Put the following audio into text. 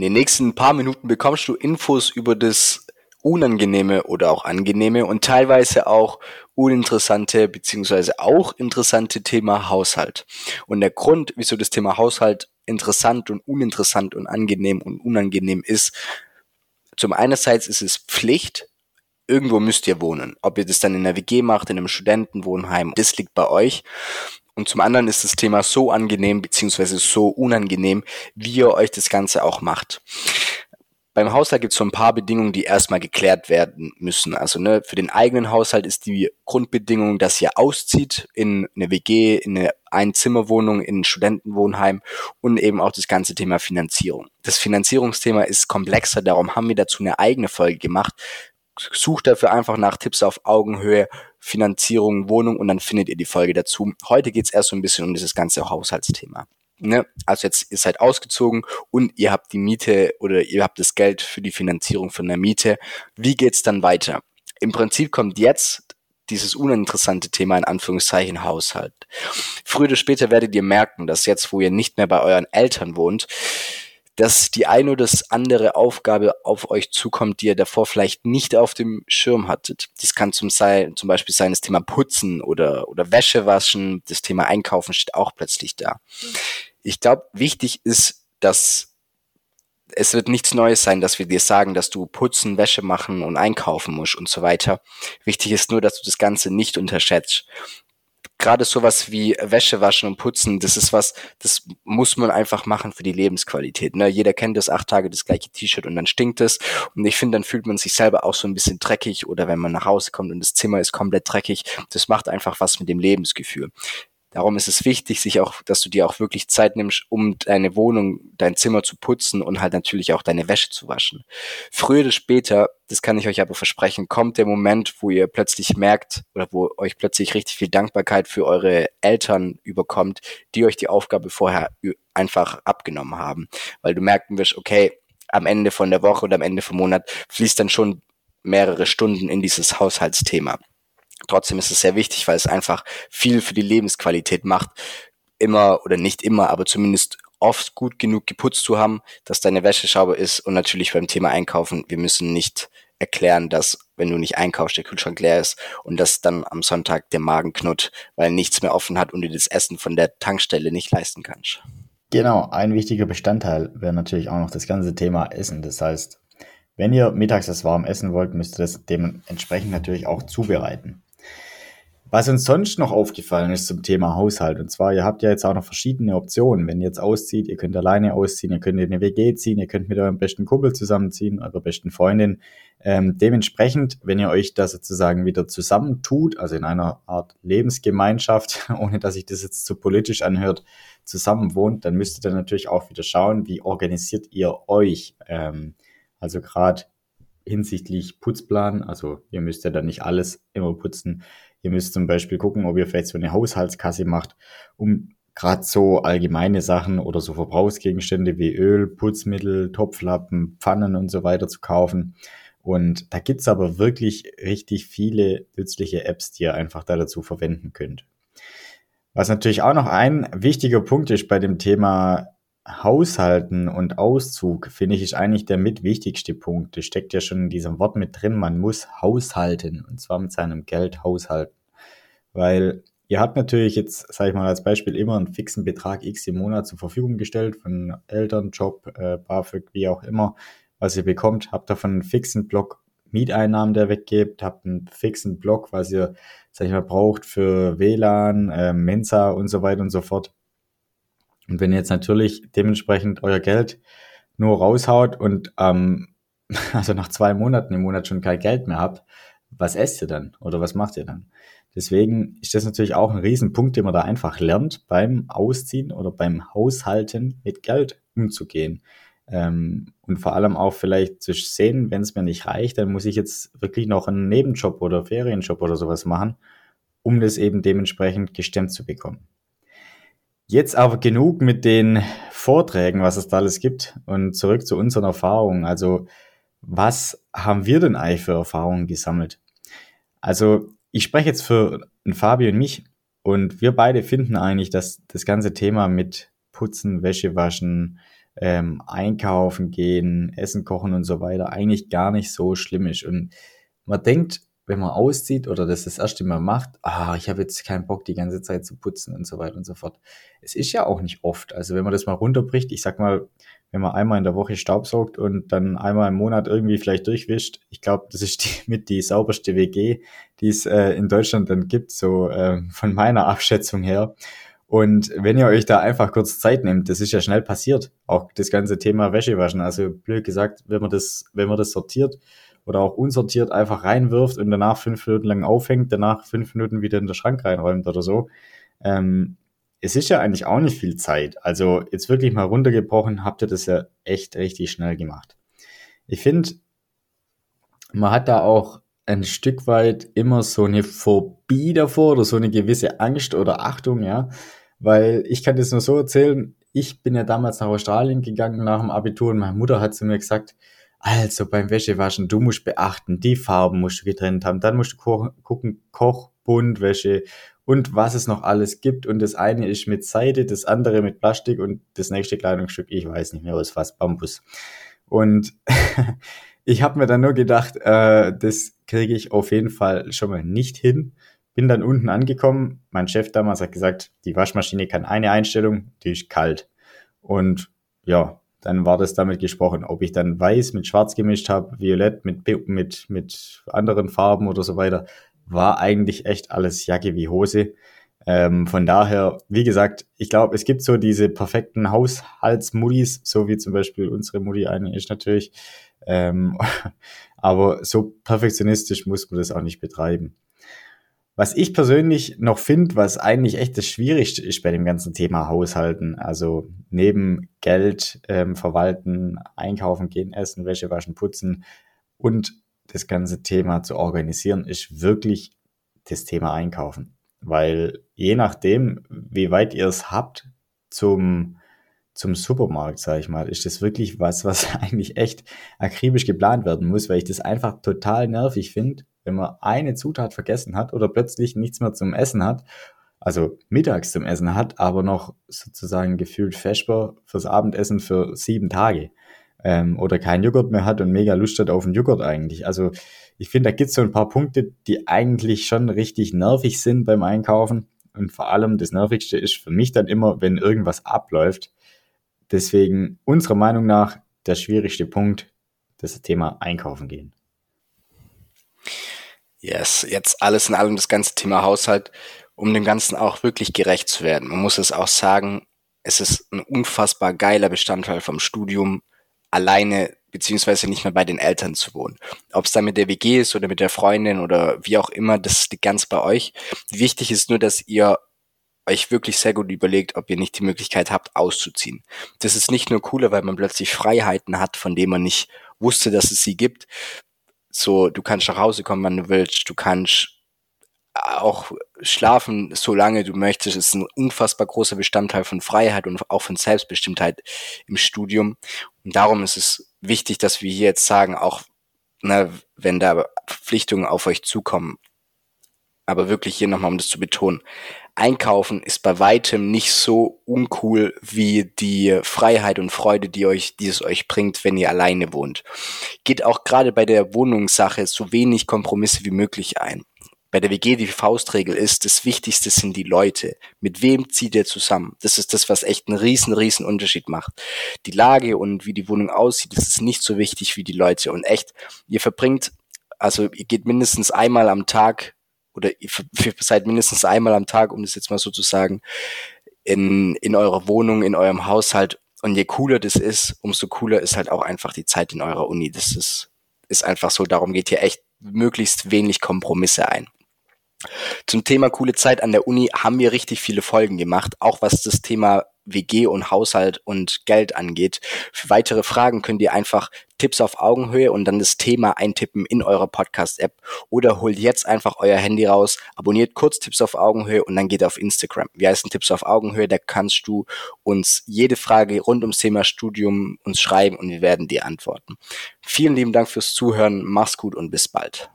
In den nächsten paar Minuten bekommst du Infos über das unangenehme oder auch angenehme und teilweise auch uninteressante beziehungsweise auch interessante Thema Haushalt. Und der Grund, wieso das Thema Haushalt interessant und uninteressant und angenehm und unangenehm ist, zum einerseits ist es Pflicht, irgendwo müsst ihr wohnen. Ob ihr das dann in einer WG macht, in einem Studentenwohnheim, das liegt bei euch. Und zum anderen ist das Thema so angenehm beziehungsweise so unangenehm, wie ihr euch das Ganze auch macht. Beim Haushalt gibt es so ein paar Bedingungen, die erstmal geklärt werden müssen. Also ne, für den eigenen Haushalt ist die Grundbedingung, dass ihr auszieht in eine WG, in eine Einzimmerwohnung, in ein Studentenwohnheim und eben auch das ganze Thema Finanzierung. Das Finanzierungsthema ist komplexer, darum haben wir dazu eine eigene Folge gemacht. Sucht dafür einfach nach Tipps auf Augenhöhe Finanzierung, Wohnung und dann findet ihr die Folge dazu. Heute geht's erst so ein bisschen um dieses ganze Haushaltsthema. Ne? Also jetzt ihr seid ausgezogen und ihr habt die Miete oder ihr habt das Geld für die Finanzierung von der Miete. Wie geht's dann weiter? Im Prinzip kommt jetzt dieses uninteressante Thema in Anführungszeichen Haushalt. Früher oder später werdet ihr merken, dass jetzt, wo ihr nicht mehr bei euren Eltern wohnt, dass die eine oder das andere Aufgabe auf euch zukommt, die ihr davor vielleicht nicht auf dem Schirm hattet. Das kann zum, zum Beispiel sein das Thema Putzen oder, oder Wäsche waschen, das Thema Einkaufen steht auch plötzlich da. Ich glaube, wichtig ist, dass es wird nichts Neues sein, dass wir dir sagen, dass du putzen, Wäsche machen und einkaufen musst und so weiter. Wichtig ist nur, dass du das Ganze nicht unterschätzt gerade sowas wie Wäsche waschen und putzen, das ist was, das muss man einfach machen für die Lebensqualität. Ne? Jeder kennt das, acht Tage das gleiche T-Shirt und dann stinkt es. Und ich finde, dann fühlt man sich selber auch so ein bisschen dreckig oder wenn man nach Hause kommt und das Zimmer ist komplett dreckig, das macht einfach was mit dem Lebensgefühl. Darum ist es wichtig, sich auch, dass du dir auch wirklich Zeit nimmst, um deine Wohnung, dein Zimmer zu putzen und halt natürlich auch deine Wäsche zu waschen. Früher oder später, das kann ich euch aber versprechen, kommt der Moment, wo ihr plötzlich merkt oder wo euch plötzlich richtig viel Dankbarkeit für eure Eltern überkommt, die euch die Aufgabe vorher einfach abgenommen haben. Weil du merken wirst, okay, am Ende von der Woche oder am Ende vom Monat fließt dann schon mehrere Stunden in dieses Haushaltsthema. Trotzdem ist es sehr wichtig, weil es einfach viel für die Lebensqualität macht, immer oder nicht immer, aber zumindest oft gut genug geputzt zu haben, dass deine Wäsche sauber ist und natürlich beim Thema Einkaufen, wir müssen nicht erklären, dass wenn du nicht einkaufst, der Kühlschrank leer ist und dass dann am Sonntag der Magen knurrt, weil nichts mehr offen hat und du das Essen von der Tankstelle nicht leisten kannst. Genau, ein wichtiger Bestandteil wäre natürlich auch noch das ganze Thema Essen. Das heißt, wenn ihr mittags das warm essen wollt, müsst ihr das dementsprechend natürlich auch zubereiten. Was uns sonst noch aufgefallen ist zum Thema Haushalt, und zwar, ihr habt ja jetzt auch noch verschiedene Optionen. Wenn ihr jetzt auszieht, ihr könnt alleine ausziehen, ihr könnt in eine WG ziehen, ihr könnt mit eurem besten Kumpel zusammenziehen, eurer besten Freundin. Ähm, dementsprechend, wenn ihr euch da sozusagen wieder zusammentut, also in einer Art Lebensgemeinschaft, ohne dass sich das jetzt zu politisch anhört, zusammen wohnt, dann müsst ihr natürlich auch wieder schauen, wie organisiert ihr euch. Ähm, also gerade hinsichtlich Putzplan, also ihr müsst ja dann nicht alles immer putzen Ihr müsst zum Beispiel gucken, ob ihr vielleicht so eine Haushaltskasse macht, um gerade so allgemeine Sachen oder so Verbrauchsgegenstände wie Öl, Putzmittel, Topflappen, Pfannen und so weiter zu kaufen. Und da gibt's aber wirklich richtig viele nützliche Apps, die ihr einfach da dazu verwenden könnt. Was natürlich auch noch ein wichtiger Punkt ist bei dem Thema Haushalten und Auszug, finde ich, ist eigentlich der mit wichtigste Punkt. Das steckt ja schon in diesem Wort mit drin. Man muss haushalten und zwar mit seinem Geld haushalten. Weil ihr habt natürlich jetzt, sage ich mal als Beispiel, immer einen fixen Betrag X im Monat zur Verfügung gestellt von Eltern, Job, äh, BAföG, wie auch immer, was ihr bekommt. Habt davon einen fixen Block Mieteinnahmen, der weggebt, habt einen fixen Block, was ihr, sag ich mal, braucht für WLAN, äh, Mensa und so weiter und so fort. Und wenn ihr jetzt natürlich dementsprechend euer Geld nur raushaut und ähm, also nach zwei Monaten im Monat schon kein Geld mehr habt, was esst ihr dann oder was macht ihr dann? Deswegen ist das natürlich auch ein Riesenpunkt, den man da einfach lernt, beim Ausziehen oder beim Haushalten mit Geld umzugehen. Ähm, und vor allem auch vielleicht zu sehen, wenn es mir nicht reicht, dann muss ich jetzt wirklich noch einen Nebenjob oder Ferienjob oder sowas machen, um das eben dementsprechend gestemmt zu bekommen. Jetzt aber genug mit den Vorträgen, was es da alles gibt und zurück zu unseren Erfahrungen. Also was haben wir denn eigentlich für Erfahrungen gesammelt? Also ich spreche jetzt für Fabio und mich und wir beide finden eigentlich, dass das ganze Thema mit Putzen, Wäsche waschen, ähm, einkaufen gehen, Essen kochen und so weiter eigentlich gar nicht so schlimm ist. Und man denkt, wenn man auszieht oder das das erste Mal macht, ah, ich habe jetzt keinen Bock, die ganze Zeit zu putzen und so weiter und so fort. Es ist ja auch nicht oft. Also wenn man das mal runterbricht, ich sag mal, wenn man einmal in der Woche Staubsaugt und dann einmal im Monat irgendwie vielleicht durchwischt, ich glaube, das ist die, mit die sauberste WG, die es äh, in Deutschland dann gibt, so äh, von meiner Abschätzung her. Und wenn ihr euch da einfach kurz Zeit nehmt, das ist ja schnell passiert. Auch das ganze Thema Wäschewaschen. Also blöd gesagt, wenn man das, wenn man das sortiert oder auch unsortiert einfach reinwirft und danach fünf Minuten lang aufhängt, danach fünf Minuten wieder in den Schrank reinräumt oder so. Ähm, es ist ja eigentlich auch nicht viel Zeit. Also jetzt wirklich mal runtergebrochen, habt ihr das ja echt richtig schnell gemacht. Ich finde, man hat da auch ein Stück weit immer so eine Phobie davor oder so eine gewisse Angst oder Achtung, ja, weil ich kann das nur so erzählen, ich bin ja damals nach Australien gegangen nach dem Abitur und meine Mutter hat zu mir gesagt, also beim Wäschewaschen, du musst beachten, die Farben musst du getrennt haben, dann musst du gucken, Koch, Bunt, Wäsche und was es noch alles gibt. Und das eine ist mit Seide, das andere mit Plastik und das nächste Kleidungsstück, ich weiß nicht mehr, was fast Bambus. Und ich habe mir dann nur gedacht, äh, das kriege ich auf jeden Fall schon mal nicht hin. Bin dann unten angekommen. Mein Chef damals hat gesagt, die Waschmaschine kann eine Einstellung, die ist kalt. Und ja, dann war das damit gesprochen. Ob ich dann weiß mit schwarz gemischt habe, violett mit, mit, mit anderen Farben oder so weiter, war eigentlich echt alles Jacke wie Hose. Ähm, von daher, wie gesagt, ich glaube, es gibt so diese perfekten Haushaltsmuddies, so wie zum Beispiel unsere Mutti eine ist natürlich. Ähm, aber so perfektionistisch muss man das auch nicht betreiben. Was ich persönlich noch finde, was eigentlich echt das Schwierigste ist bei dem ganzen Thema Haushalten, also neben Geld ähm, verwalten, einkaufen gehen, essen, Wäsche waschen, putzen und das ganze Thema zu organisieren, ist wirklich das Thema Einkaufen. Weil je nachdem, wie weit ihr es habt zum, zum Supermarkt, sage ich mal, ist das wirklich was, was eigentlich echt akribisch geplant werden muss, weil ich das einfach total nervig finde, wenn man eine Zutat vergessen hat oder plötzlich nichts mehr zum Essen hat, also mittags zum Essen hat, aber noch sozusagen gefühlt Vesper fürs Abendessen für sieben Tage ähm, oder kein Joghurt mehr hat und mega Lust hat auf einen Joghurt eigentlich. Also ich finde, da gibt es so ein paar Punkte, die eigentlich schon richtig nervig sind beim Einkaufen. Und vor allem das Nervigste ist für mich dann immer, wenn irgendwas abläuft. Deswegen unserer Meinung nach der schwierigste Punkt, das Thema Einkaufen gehen. Yes, jetzt alles in allem das ganze Thema Haushalt, um dem Ganzen auch wirklich gerecht zu werden. Man muss es auch sagen, es ist ein unfassbar geiler Bestandteil vom Studium, alleine beziehungsweise nicht mehr bei den Eltern zu wohnen. Ob es dann mit der WG ist oder mit der Freundin oder wie auch immer, das liegt ganz bei euch. Wichtig ist nur, dass ihr euch wirklich sehr gut überlegt, ob ihr nicht die Möglichkeit habt, auszuziehen. Das ist nicht nur cooler, weil man plötzlich Freiheiten hat, von denen man nicht wusste, dass es sie gibt, so, du kannst nach Hause kommen, wann du willst, du kannst auch schlafen, solange du möchtest, ist ein unfassbar großer Bestandteil von Freiheit und auch von Selbstbestimmtheit im Studium. Und darum ist es wichtig, dass wir hier jetzt sagen, auch ne, wenn da Verpflichtungen auf euch zukommen, aber wirklich hier nochmal, um das zu betonen, Einkaufen ist bei weitem nicht so uncool wie die Freiheit und Freude, die euch, die es euch bringt, wenn ihr alleine wohnt. Geht auch gerade bei der Wohnungssache so wenig Kompromisse wie möglich ein. Bei der WG die Faustregel ist, das Wichtigste sind die Leute. Mit wem zieht ihr zusammen? Das ist das, was echt einen riesen, riesen Unterschied macht. Die Lage und wie die Wohnung aussieht, das ist nicht so wichtig wie die Leute. Und echt, ihr verbringt, also ihr geht mindestens einmal am Tag oder ihr seid mindestens einmal am Tag, um das jetzt mal so zu sagen, in, in eurer Wohnung, in eurem Haushalt. Und je cooler das ist, umso cooler ist halt auch einfach die Zeit in eurer Uni. Das ist, ist einfach so. Darum geht hier echt möglichst wenig Kompromisse ein. Zum Thema coole Zeit an der Uni haben wir richtig viele Folgen gemacht, auch was das Thema WG und Haushalt und Geld angeht. Für weitere Fragen könnt ihr einfach Tipps auf Augenhöhe und dann das Thema eintippen in eurer Podcast-App oder holt jetzt einfach euer Handy raus, abonniert kurz Tipps auf Augenhöhe und dann geht auf Instagram. Wir heißen Tipps auf Augenhöhe, da kannst du uns jede Frage rund ums Thema Studium uns schreiben und wir werden dir antworten. Vielen lieben Dank fürs Zuhören, mach's gut und bis bald.